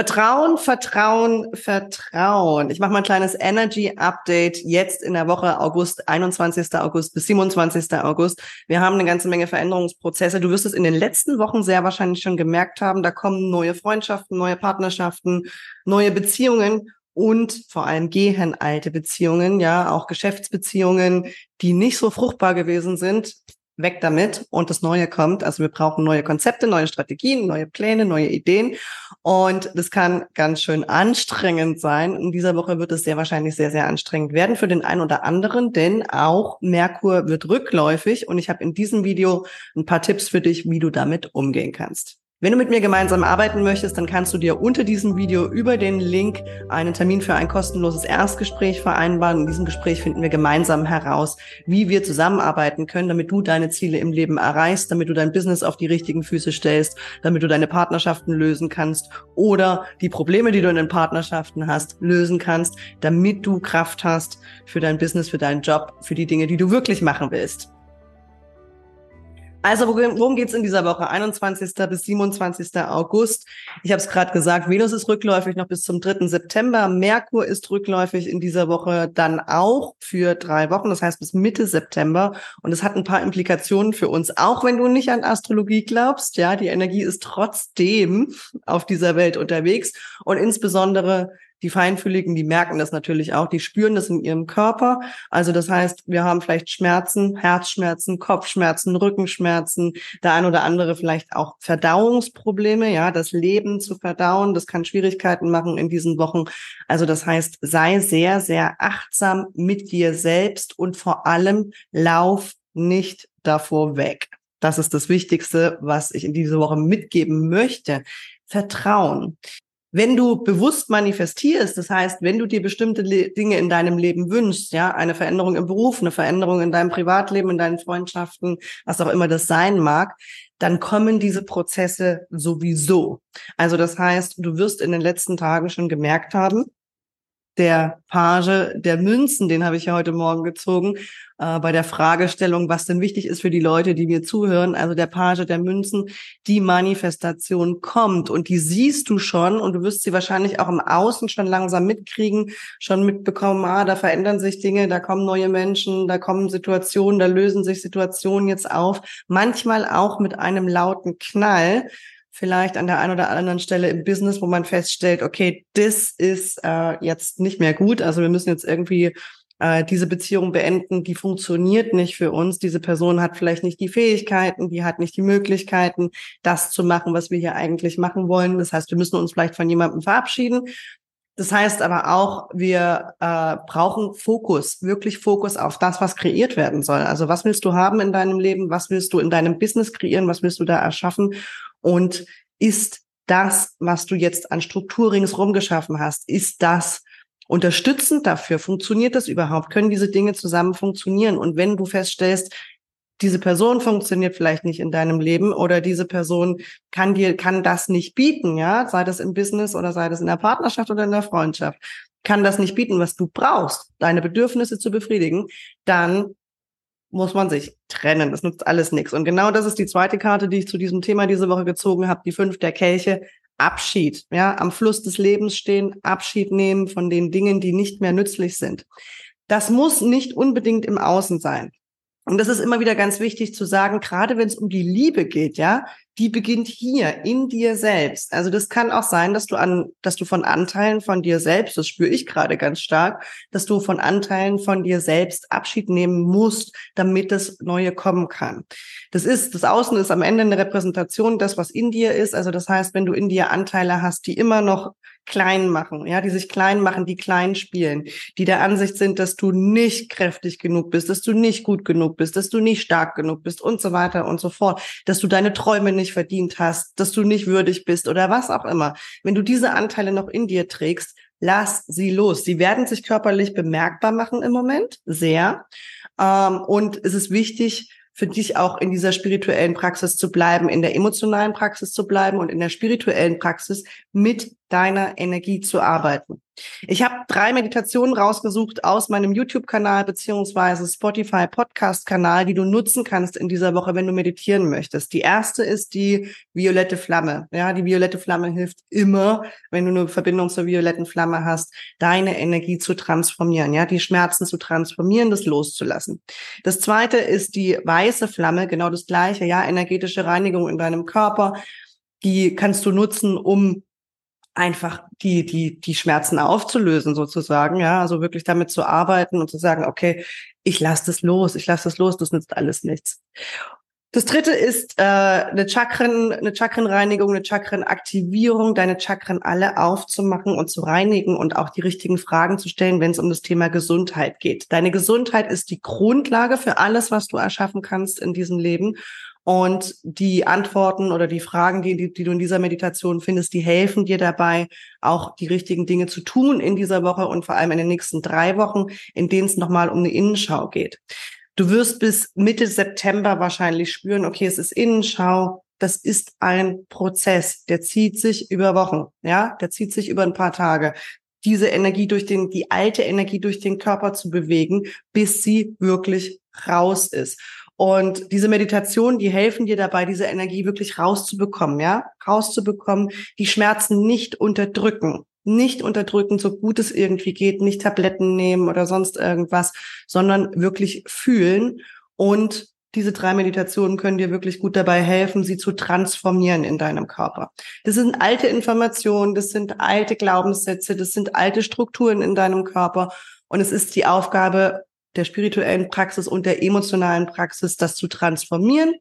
Vertrauen, Vertrauen, Vertrauen. Ich mache mal ein kleines Energy-Update jetzt in der Woche August, 21. August bis 27. August. Wir haben eine ganze Menge Veränderungsprozesse. Du wirst es in den letzten Wochen sehr wahrscheinlich schon gemerkt haben. Da kommen neue Freundschaften, neue Partnerschaften, neue Beziehungen und vor allem gehen alte Beziehungen, ja, auch Geschäftsbeziehungen, die nicht so fruchtbar gewesen sind, weg damit und das Neue kommt. Also wir brauchen neue Konzepte, neue Strategien, neue Pläne, neue Ideen und das kann ganz schön anstrengend sein. In dieser Woche wird es sehr wahrscheinlich sehr, sehr anstrengend werden für den einen oder anderen, denn auch Merkur wird rückläufig und ich habe in diesem Video ein paar Tipps für dich, wie du damit umgehen kannst. Wenn du mit mir gemeinsam arbeiten möchtest, dann kannst du dir unter diesem Video über den Link einen Termin für ein kostenloses Erstgespräch vereinbaren. In diesem Gespräch finden wir gemeinsam heraus, wie wir zusammenarbeiten können, damit du deine Ziele im Leben erreichst, damit du dein Business auf die richtigen Füße stellst, damit du deine Partnerschaften lösen kannst oder die Probleme, die du in den Partnerschaften hast, lösen kannst, damit du Kraft hast für dein Business, für deinen Job, für die Dinge, die du wirklich machen willst. Also worum geht's in dieser Woche? 21. bis 27. August. Ich habe es gerade gesagt, Venus ist rückläufig noch bis zum 3. September. Merkur ist rückläufig in dieser Woche dann auch für drei Wochen, das heißt bis Mitte September. Und es hat ein paar Implikationen für uns, auch wenn du nicht an Astrologie glaubst. Ja, die Energie ist trotzdem auf dieser Welt unterwegs und insbesondere die Feinfühligen, die merken das natürlich auch, die spüren das in ihrem Körper. Also das heißt, wir haben vielleicht Schmerzen, Herzschmerzen, Kopfschmerzen, Rückenschmerzen, der ein oder andere vielleicht auch Verdauungsprobleme, ja, das Leben zu verdauen, das kann Schwierigkeiten machen in diesen Wochen. Also das heißt, sei sehr, sehr achtsam mit dir selbst und vor allem lauf nicht davor weg. Das ist das Wichtigste, was ich in dieser Woche mitgeben möchte. Vertrauen. Wenn du bewusst manifestierst, das heißt, wenn du dir bestimmte Le Dinge in deinem Leben wünschst, ja, eine Veränderung im Beruf, eine Veränderung in deinem Privatleben, in deinen Freundschaften, was auch immer das sein mag, dann kommen diese Prozesse sowieso. Also das heißt, du wirst in den letzten Tagen schon gemerkt haben, der Page der Münzen, den habe ich ja heute Morgen gezogen, äh, bei der Fragestellung, was denn wichtig ist für die Leute, die mir zuhören. Also der Page der Münzen, die Manifestation kommt und die siehst du schon und du wirst sie wahrscheinlich auch im Außen schon langsam mitkriegen, schon mitbekommen, ah, da verändern sich Dinge, da kommen neue Menschen, da kommen Situationen, da lösen sich Situationen jetzt auf. Manchmal auch mit einem lauten Knall vielleicht an der einen oder anderen Stelle im Business, wo man feststellt, okay, das ist äh, jetzt nicht mehr gut. Also wir müssen jetzt irgendwie äh, diese Beziehung beenden, die funktioniert nicht für uns. Diese Person hat vielleicht nicht die Fähigkeiten, die hat nicht die Möglichkeiten, das zu machen, was wir hier eigentlich machen wollen. Das heißt, wir müssen uns vielleicht von jemandem verabschieden. Das heißt aber auch, wir äh, brauchen Fokus, wirklich Fokus auf das, was kreiert werden soll. Also was willst du haben in deinem Leben? Was willst du in deinem Business kreieren? Was willst du da erschaffen? Und ist das, was du jetzt an Struktur ringsrum geschaffen hast, ist das unterstützend dafür? Funktioniert das überhaupt? Können diese Dinge zusammen funktionieren? Und wenn du feststellst, diese Person funktioniert vielleicht nicht in deinem Leben oder diese Person kann dir, kann das nicht bieten, ja, sei das im Business oder sei das in der Partnerschaft oder in der Freundschaft, kann das nicht bieten, was du brauchst, deine Bedürfnisse zu befriedigen, dann muss man sich trennen. Das nutzt alles nichts. Und genau das ist die zweite Karte, die ich zu diesem Thema diese Woche gezogen habe, die fünf der Kelche. Abschied, ja, am Fluss des Lebens stehen, Abschied nehmen von den Dingen, die nicht mehr nützlich sind. Das muss nicht unbedingt im Außen sein. Und das ist immer wieder ganz wichtig zu sagen, gerade wenn es um die Liebe geht, ja, die beginnt hier in dir selbst. Also das kann auch sein, dass du an, dass du von Anteilen von dir selbst, das spüre ich gerade ganz stark, dass du von Anteilen von dir selbst Abschied nehmen musst, damit das Neue kommen kann. Das ist, das Außen ist am Ende eine Repräsentation das, was in dir ist. Also das heißt, wenn du in dir Anteile hast, die immer noch klein machen, ja, die sich klein machen, die klein spielen, die der Ansicht sind, dass du nicht kräftig genug bist, dass du nicht gut genug bist, dass du nicht stark genug bist und so weiter und so fort, dass du deine Träume nicht verdient hast, dass du nicht würdig bist oder was auch immer. Wenn du diese Anteile noch in dir trägst, lass sie los. Sie werden sich körperlich bemerkbar machen im Moment, sehr. Ähm, und es ist wichtig, für dich auch in dieser spirituellen Praxis zu bleiben, in der emotionalen Praxis zu bleiben und in der spirituellen Praxis mit deiner Energie zu arbeiten. Ich habe drei Meditationen rausgesucht aus meinem YouTube-Kanal beziehungsweise Spotify Podcast-Kanal, die du nutzen kannst in dieser Woche, wenn du meditieren möchtest. Die erste ist die violette Flamme. Ja, die violette Flamme hilft immer, wenn du eine Verbindung zur violetten Flamme hast, deine Energie zu transformieren, ja, die Schmerzen zu transformieren, das loszulassen. Das zweite ist die weiße Flamme, genau das gleiche, ja, energetische Reinigung in deinem Körper. Die kannst du nutzen, um einfach die, die, die Schmerzen aufzulösen sozusagen, ja, also wirklich damit zu arbeiten und zu sagen, okay, ich lasse das los, ich lasse das los, das nützt alles nichts. Das dritte ist äh, eine Chakren, eine Chakrenreinigung, eine Chakrenaktivierung, deine Chakren alle aufzumachen und zu reinigen und auch die richtigen Fragen zu stellen, wenn es um das Thema Gesundheit geht. Deine Gesundheit ist die Grundlage für alles, was du erschaffen kannst in diesem Leben. Und die Antworten oder die Fragen, die, die, du in dieser Meditation findest, die helfen dir dabei, auch die richtigen Dinge zu tun in dieser Woche und vor allem in den nächsten drei Wochen, in denen es nochmal um eine Innenschau geht. Du wirst bis Mitte September wahrscheinlich spüren, okay, es ist Innenschau. Das ist ein Prozess, der zieht sich über Wochen, ja, der zieht sich über ein paar Tage diese Energie durch den, die alte Energie durch den Körper zu bewegen, bis sie wirklich raus ist. Und diese Meditation, die helfen dir dabei, diese Energie wirklich rauszubekommen, ja, rauszubekommen, die Schmerzen nicht unterdrücken, nicht unterdrücken, so gut es irgendwie geht, nicht Tabletten nehmen oder sonst irgendwas, sondern wirklich fühlen. Und diese drei Meditationen können dir wirklich gut dabei helfen, sie zu transformieren in deinem Körper. Das sind alte Informationen, das sind alte Glaubenssätze, das sind alte Strukturen in deinem Körper. Und es ist die Aufgabe der spirituellen Praxis und der emotionalen Praxis, das zu transformieren,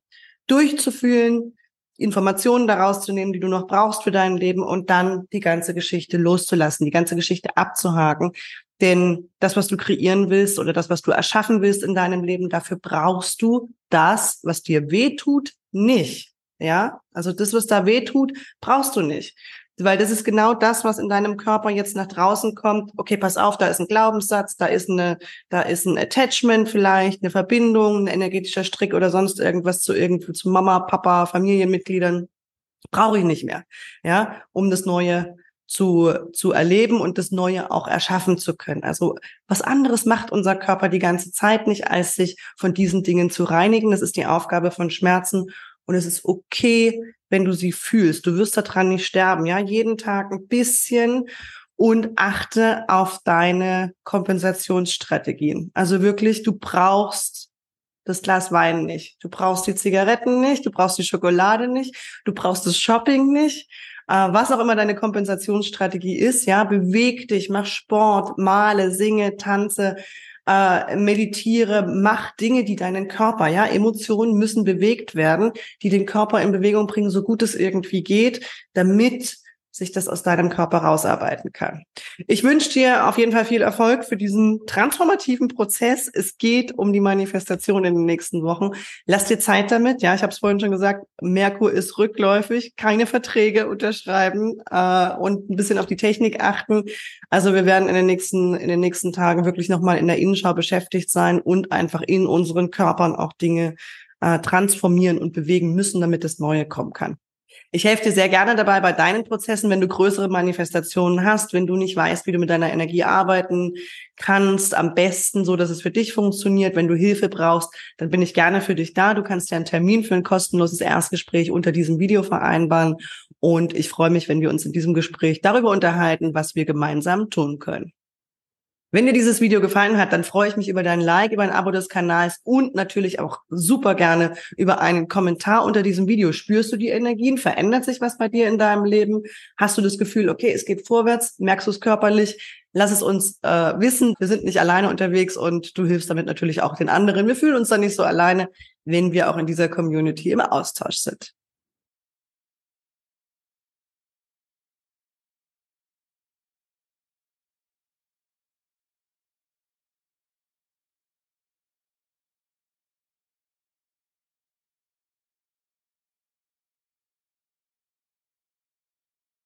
durchzufühlen, Informationen daraus zu nehmen, die du noch brauchst für dein Leben und dann die ganze Geschichte loszulassen, die ganze Geschichte abzuhaken. Denn das, was du kreieren willst oder das, was du erschaffen willst in deinem Leben, dafür brauchst du das, was dir weh tut, nicht. Ja, also das, was da weh tut, brauchst du nicht. Weil das ist genau das, was in deinem Körper jetzt nach draußen kommt. Okay, pass auf, da ist ein Glaubenssatz, da ist eine, da ist ein Attachment vielleicht, eine Verbindung, ein energetischer Strick oder sonst irgendwas zu irgendwie zu Mama, Papa, Familienmitgliedern. Brauche ich nicht mehr. Ja, um das Neue zu, zu erleben und das Neue auch erschaffen zu können. Also was anderes macht unser Körper die ganze Zeit nicht, als sich von diesen Dingen zu reinigen. Das ist die Aufgabe von Schmerzen und es ist okay, wenn du sie fühlst. Du wirst daran nicht sterben. Ja, jeden Tag ein bisschen und achte auf deine Kompensationsstrategien. Also wirklich, du brauchst das Glas Wein nicht. Du brauchst die Zigaretten nicht. Du brauchst die Schokolade nicht. Du brauchst das Shopping nicht. Äh, was auch immer deine Kompensationsstrategie ist, ja, beweg dich, mach Sport, male, singe, tanze, äh, meditiere, mach Dinge, die deinen Körper, ja, Emotionen müssen bewegt werden, die den Körper in Bewegung bringen, so gut es irgendwie geht, damit sich das aus deinem Körper rausarbeiten kann. Ich wünsche dir auf jeden Fall viel Erfolg für diesen transformativen Prozess. Es geht um die Manifestation in den nächsten Wochen. Lass dir Zeit damit. Ja, ich habe es vorhin schon gesagt, Merkur ist rückläufig, keine Verträge unterschreiben äh, und ein bisschen auf die Technik achten. Also wir werden in den nächsten in den nächsten Tagen wirklich nochmal in der Innenschau beschäftigt sein und einfach in unseren Körpern auch Dinge äh, transformieren und bewegen müssen, damit das Neue kommen kann. Ich helfe dir sehr gerne dabei bei deinen Prozessen, wenn du größere Manifestationen hast, wenn du nicht weißt, wie du mit deiner Energie arbeiten kannst, am besten so, dass es für dich funktioniert. Wenn du Hilfe brauchst, dann bin ich gerne für dich da. Du kannst dir einen Termin für ein kostenloses Erstgespräch unter diesem Video vereinbaren. Und ich freue mich, wenn wir uns in diesem Gespräch darüber unterhalten, was wir gemeinsam tun können. Wenn dir dieses Video gefallen hat, dann freue ich mich über dein Like, über ein Abo des Kanals und natürlich auch super gerne über einen Kommentar unter diesem Video. Spürst du die Energien? Verändert sich was bei dir in deinem Leben? Hast du das Gefühl, okay, es geht vorwärts? Merkst du es körperlich? Lass es uns äh, wissen. Wir sind nicht alleine unterwegs und du hilfst damit natürlich auch den anderen. Wir fühlen uns dann nicht so alleine, wenn wir auch in dieser Community im Austausch sind.